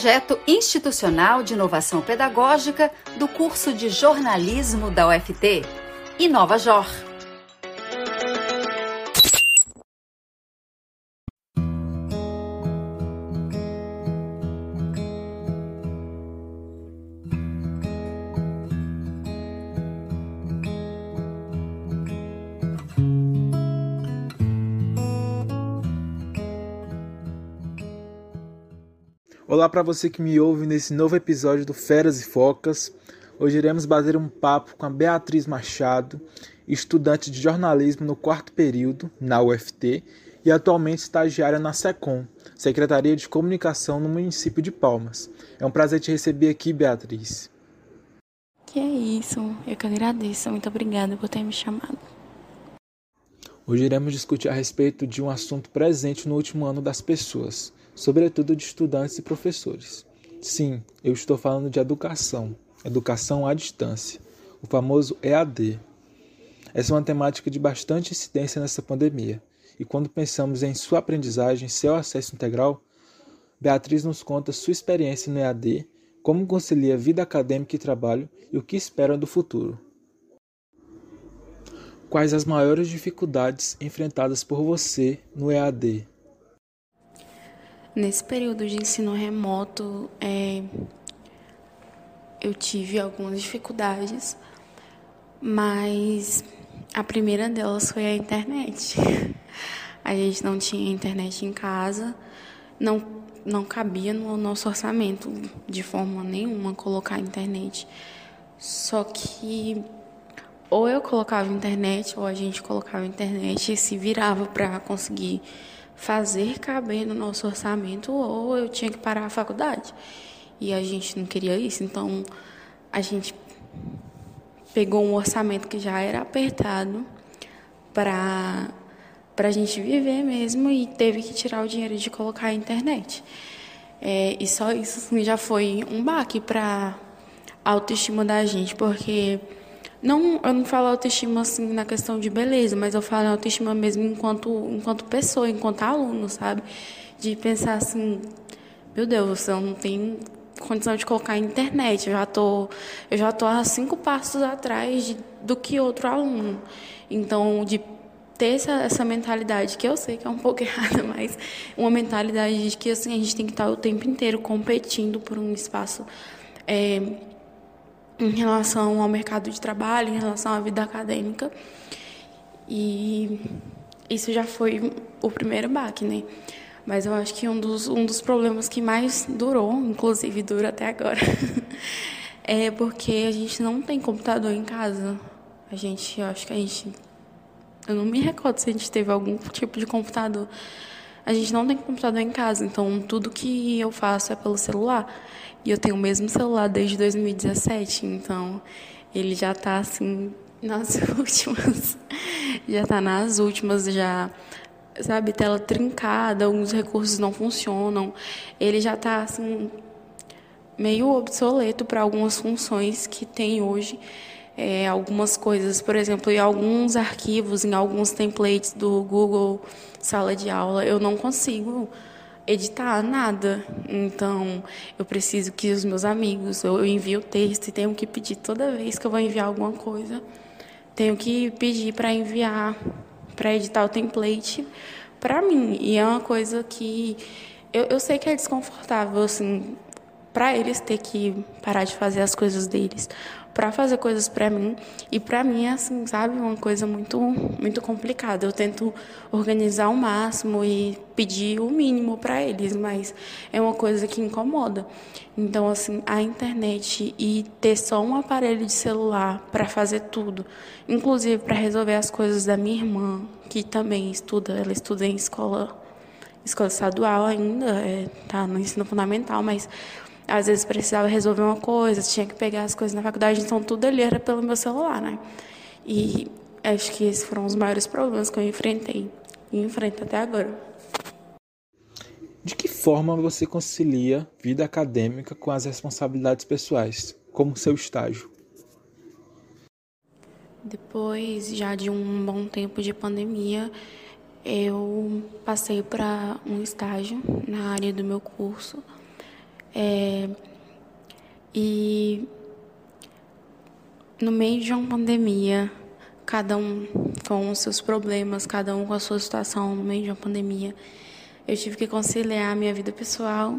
projeto institucional de inovação pedagógica do curso de jornalismo da UFT, Inova Olá para você que me ouve nesse novo episódio do Feras e Focas. Hoje iremos bater um papo com a Beatriz Machado, estudante de jornalismo no quarto período na UFT e atualmente estagiária na SECOM, Secretaria de Comunicação no município de Palmas. É um prazer te receber aqui, Beatriz. Que é isso, eu que agradeço. Muito obrigada por ter me chamado. Hoje iremos discutir a respeito de um assunto presente no último ano das pessoas, sobretudo de estudantes e professores. Sim, eu estou falando de educação, educação à distância, o famoso EAD. Essa é uma temática de bastante incidência nessa pandemia, e quando pensamos em sua aprendizagem, seu acesso integral, Beatriz nos conta sua experiência no EAD, como concilia vida acadêmica e trabalho e o que espera do futuro. Quais as maiores dificuldades enfrentadas por você no EAD? Nesse período de ensino remoto, é, eu tive algumas dificuldades, mas a primeira delas foi a internet. A gente não tinha internet em casa, não, não cabia no nosso orçamento de forma nenhuma colocar internet. Só que ou eu colocava internet ou a gente colocava internet e se virava para conseguir fazer caber no nosso orçamento ou eu tinha que parar a faculdade. E a gente não queria isso, então a gente pegou um orçamento que já era apertado para para a gente viver mesmo e teve que tirar o dinheiro de colocar a internet. É, e só isso já foi um baque para a autoestima da gente, porque não, eu não falo autoestima assim na questão de beleza, mas eu falo autoestima mesmo enquanto, enquanto pessoa, enquanto aluno, sabe? De pensar assim, meu Deus, eu não tenho condição de colocar internet, eu já tô, eu já tô a cinco passos atrás de, do que outro aluno. Então, de ter essa, essa mentalidade, que eu sei que é um pouco errada, mas uma mentalidade de que assim, a gente tem que estar o tempo inteiro competindo por um espaço é, em relação ao mercado de trabalho, em relação à vida acadêmica. E isso já foi o primeiro baque, né? Mas eu acho que um dos, um dos problemas que mais durou, inclusive dura até agora, é porque a gente não tem computador em casa. A gente, eu acho que a gente. Eu não me recordo se a gente teve algum tipo de computador. A gente não tem computador em casa, então tudo que eu faço é pelo celular. E eu tenho o mesmo celular desde 2017, então ele já está assim nas últimas. já está nas últimas, já sabe, tela trincada, alguns recursos não funcionam. Ele já está assim meio obsoleto para algumas funções que tem hoje. É, algumas coisas, por exemplo, em alguns arquivos, em alguns templates do Google Sala de Aula, eu não consigo editar nada. Então, eu preciso que os meus amigos, eu envio o texto e tenho que pedir toda vez que eu vou enviar alguma coisa, tenho que pedir para enviar, para editar o template para mim. E é uma coisa que eu, eu sei que é desconfortável, assim, para eles ter que parar de fazer as coisas deles para fazer coisas para mim. E para mim é assim sabe uma coisa muito muito complicada. Eu tento organizar o máximo e pedir o mínimo para eles mas é uma coisa que incomoda. Então assim a internet e ter só um aparelho de celular para fazer tudo inclusive para resolver as coisas da minha irmã que também estuda ela estuda em escola escola estadual ainda é, tá no ensino fundamental mas às vezes precisava resolver uma coisa, tinha que pegar as coisas na faculdade, então tudo ali era pelo meu celular, né? E acho que esses foram os maiores problemas que eu enfrentei e enfrento até agora. De que forma você concilia vida acadêmica com as responsabilidades pessoais, como seu estágio? Depois já de um bom tempo de pandemia, eu passei para um estágio na área do meu curso É, e no meio de uma pandemia, cada um com os seus problemas, cada um com a sua situação no meio de uma pandemia, eu tive que conciliar a minha vida pessoal,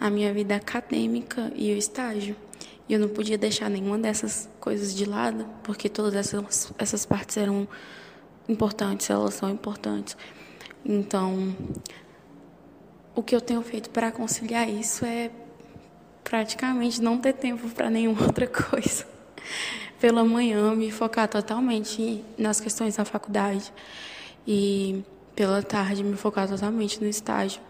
a minha vida acadêmica e o estágio. E eu não podia deixar nenhuma dessas coisas de lado, porque todas essas, essas partes eram importantes, elas são importantes. Então, o que eu tenho feito para conciliar isso é praticamente não ter tempo para nenhuma outra coisa. Pela manhã, me focar totalmente nas questões da faculdade e pela tarde me focar totalmente no estágio.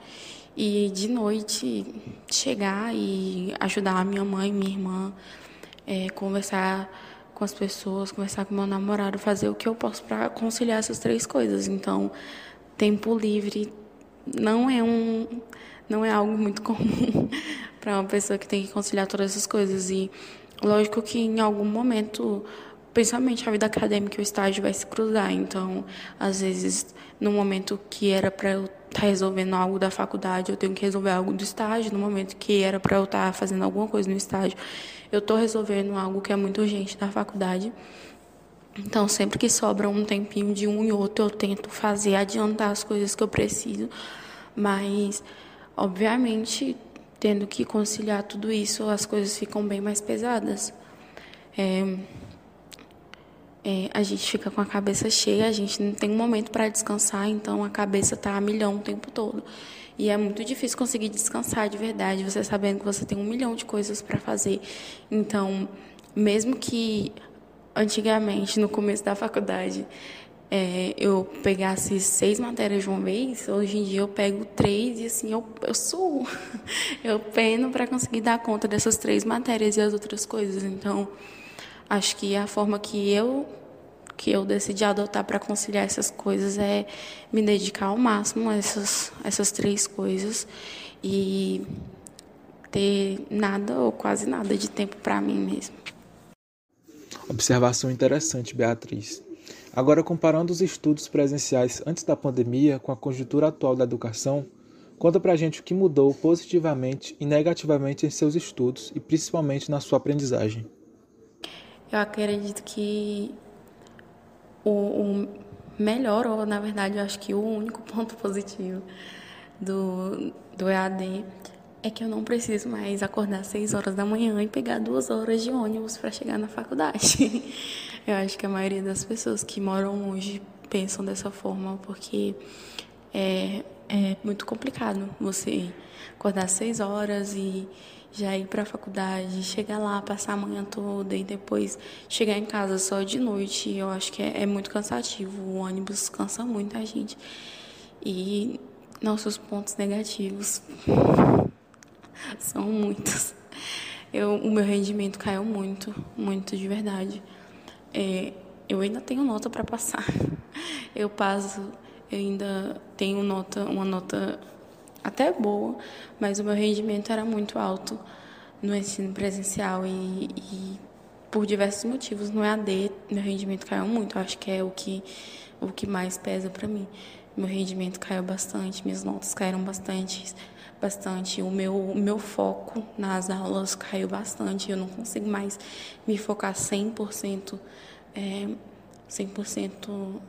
E de noite chegar e ajudar a minha mãe, minha irmã, é, conversar com as pessoas, conversar com meu namorado, fazer o que eu posso para conciliar essas três coisas. Então, tempo livre não é um não é algo muito comum para uma pessoa que tem que conciliar todas essas coisas e lógico que em algum momento principalmente a vida acadêmica e o estágio vai se cruzar. Então, às vezes, no momento que era para eu estar tá resolvendo algo da faculdade, eu tenho que resolver algo do estágio. No momento que era para eu estar tá fazendo alguma coisa no estágio, eu estou resolvendo algo que é muito urgente da faculdade. Então, sempre que sobra um tempinho de um e outro, eu tento fazer, adiantar as coisas que eu preciso. Mas, obviamente, tendo que conciliar tudo isso, as coisas ficam bem mais pesadas. É, é, a gente fica com a cabeça cheia, a gente não tem um momento para descansar, então a cabeça está a milhão o tempo todo. E é muito difícil conseguir descansar de verdade, você sabendo que você tem um milhão de coisas para fazer. Então, mesmo que antigamente, no começo da faculdade, é, eu pegasse seis matérias de uma vez, hoje em dia eu pego três e assim eu, eu suo. Eu peno para conseguir dar conta dessas três matérias e as outras coisas. Então, Acho que a forma que eu que eu decidi adotar para conciliar essas coisas é me dedicar ao máximo a essas, essas três coisas e ter nada ou quase nada de tempo para mim mesmo. Observação interessante, Beatriz. Agora, comparando os estudos presenciais antes da pandemia com a conjuntura atual da educação, conta pra gente o que mudou positivamente e negativamente em seus estudos e principalmente na sua aprendizagem. Eu acredito que o, o melhor, ou na verdade eu acho que o único ponto positivo do, do EAD é que eu não preciso mais acordar às 6 horas da manhã e pegar duas horas de ônibus para chegar na faculdade. Eu acho que a maioria das pessoas que moram longe pensam dessa forma, porque é, é muito complicado você acordar às 6 horas e já ir para a faculdade, chegar lá, passar a manhã toda e depois chegar em casa só de noite, eu acho que é, é muito cansativo. O ônibus cansa muito a gente. E nossos pontos negativos são muitos. Eu, o meu rendimento caiu muito, muito de verdade. É, eu ainda tenho nota para passar. Eu passo, eu ainda tenho nota, uma nota até boa, mas o meu rendimento era muito alto no ensino presencial e, e por diversos motivos no EAD meu rendimento caiu muito. Eu acho que é o que o que mais pesa para mim. Meu rendimento caiu bastante, minhas notas caíram bastante, bastante. O meu o meu foco nas aulas caiu bastante. Eu não consigo mais me focar 100% é, 100%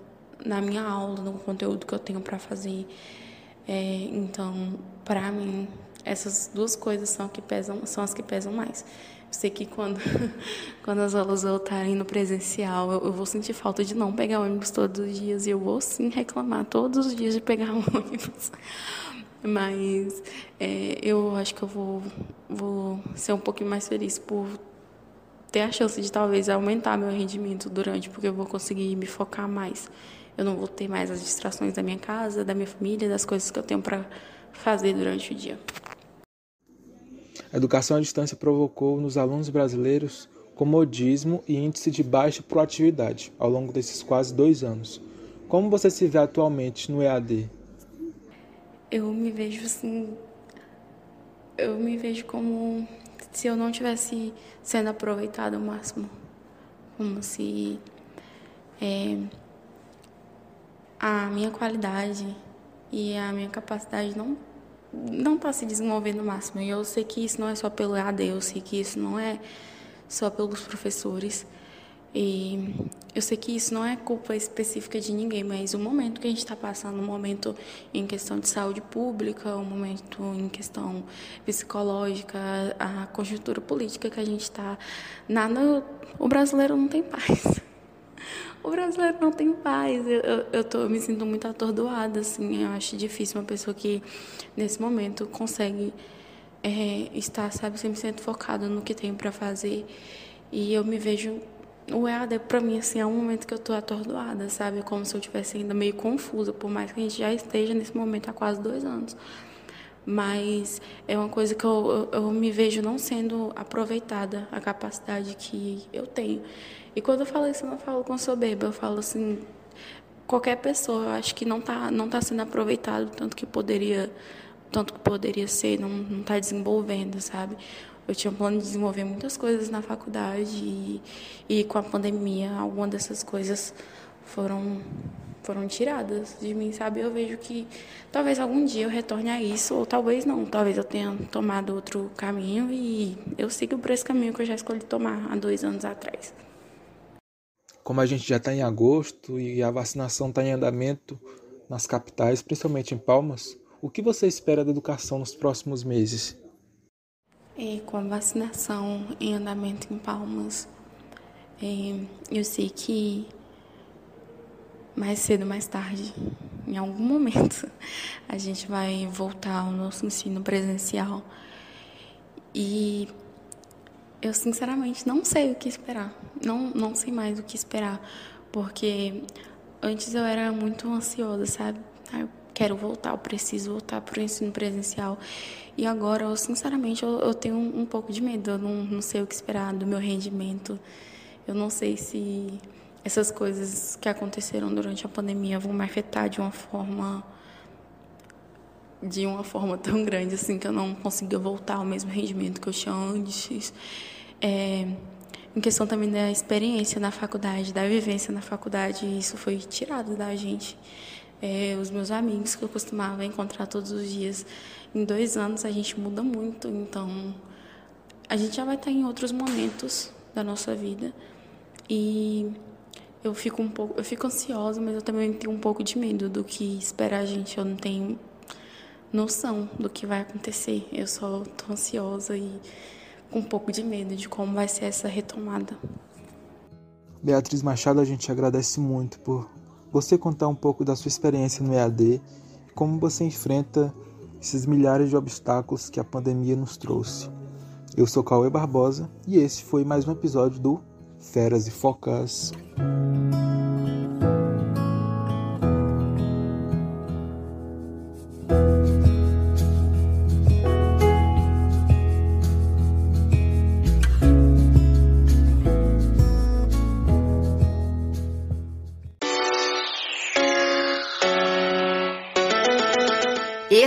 na minha aula, no conteúdo que eu tenho para fazer. É, então, para mim, essas duas coisas são, que pesam, são as que pesam mais. Sei que quando, quando as aulas voltarem no presencial, eu, eu, vou sentir falta de não pegar ônibus todos os dias e eu vou sim reclamar todos os dias de pegar ônibus. Mas é, eu acho que eu vou, vou ser um pouquinho mais feliz por ter a chance de talvez aumentar meu rendimento durante, porque eu vou conseguir me focar mais. Eu não vou ter mais as distrações da minha casa, da minha família, das coisas que eu tenho para fazer durante o dia. A educação à distância provocou nos alunos brasileiros comodismo e índice de baixa proatividade ao longo desses quase dois anos. Como você se vê atualmente no EAD? Eu me vejo assim. Eu me vejo como se eu não tivesse sendo aproveitado ao máximo. Como se. É, a minha qualidade e a minha capacidade não não está se desenvolvendo o máximo. E eu sei que isso não é só pelo EAD, eu sei que isso não é só pelos professores. E eu sei que isso não é culpa específica de ninguém, mas o momento que a gente está passando, um momento em questão de saúde pública, um momento em questão psicológica, a conjuntura política que a gente está, nada, o brasileiro não tem paz. O brasileiro não tem paz. Eu, eu, eu, tô, eu me sinto muito atordoada, assim. Eu acho difícil uma pessoa que, nesse momento, consegue é, estar, sabe, 100% focado no que tem para fazer. E eu me vejo o EAD, para mim, assim, é um momento que eu estou atordoada, sabe? Como se eu estivesse ainda meio confusa, por mais que a gente já esteja nesse momento há quase dois anos. Mas é uma coisa que eu, eu, eu me vejo não sendo aproveitada, a capacidade que eu tenho. E quando eu falo isso, eu não falo com soberba, eu falo assim, qualquer pessoa, eu acho que não está não tá sendo aproveitado tanto que poderia tanto que poderia ser, não está desenvolvendo, sabe? Eu tinha um plano de desenvolver muitas coisas na faculdade e, e com a pandemia, algumas dessas coisas foram foram tiradas de mim, sabe? Eu vejo que talvez algum dia eu retorne a isso, ou talvez não. Talvez eu tenha tomado outro caminho e eu sigo por esse caminho que eu já escolhi tomar há dois anos atrás. Como a gente já está em agosto e a vacinação está em andamento nas capitais, principalmente em Palmas, o que você espera da educação nos próximos meses? Com a vacinação em andamento em Palmas, eu sei que mais cedo, mais tarde, em algum momento, a gente vai voltar ao nosso ensino presencial. E eu sinceramente não sei o que esperar. Não, não sei mais o que esperar, porque antes eu era muito ansiosa, sabe? Quero voltar, eu preciso voltar para o ensino presencial. E agora, eu, sinceramente, eu, eu tenho um, um, pouco de medo. Eu não, não sei o que esperar do meu rendimento. Eu não sei se essas coisas que aconteceram durante a pandemia vão me afetar de uma forma de uma forma tão grande assim que eu não consiga voltar ao mesmo rendimento que eu tinha antes. É, em questão também da experiência na faculdade, da vivência na faculdade, isso foi tirado da gente. É, os meus amigos que eu costumava encontrar todos os dias em dois anos a gente muda muito, então a gente já vai estar em outros momentos da nossa vida e eu fico um pouco, eu fico ansiosa, mas eu também tenho um pouco de medo do que espera a gente. Eu não tenho noção do que vai acontecer. Eu só tô ansiosa e com um pouco de medo de como vai ser essa retomada. Beatriz Machado, a gente agradece muito por você contar um pouco da sua experiência no EAD, como você enfrenta esses milhares de obstáculos que a pandemia nos trouxe. Eu sou Cauê Barbosa e esse foi mais um episódio do Feras e Focas.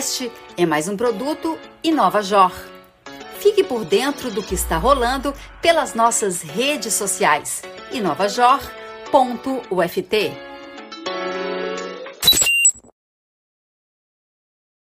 Este é mais um produto Inova Jor. Fique por dentro do que está rolando pelas nossas redes sociais. inovajor.uft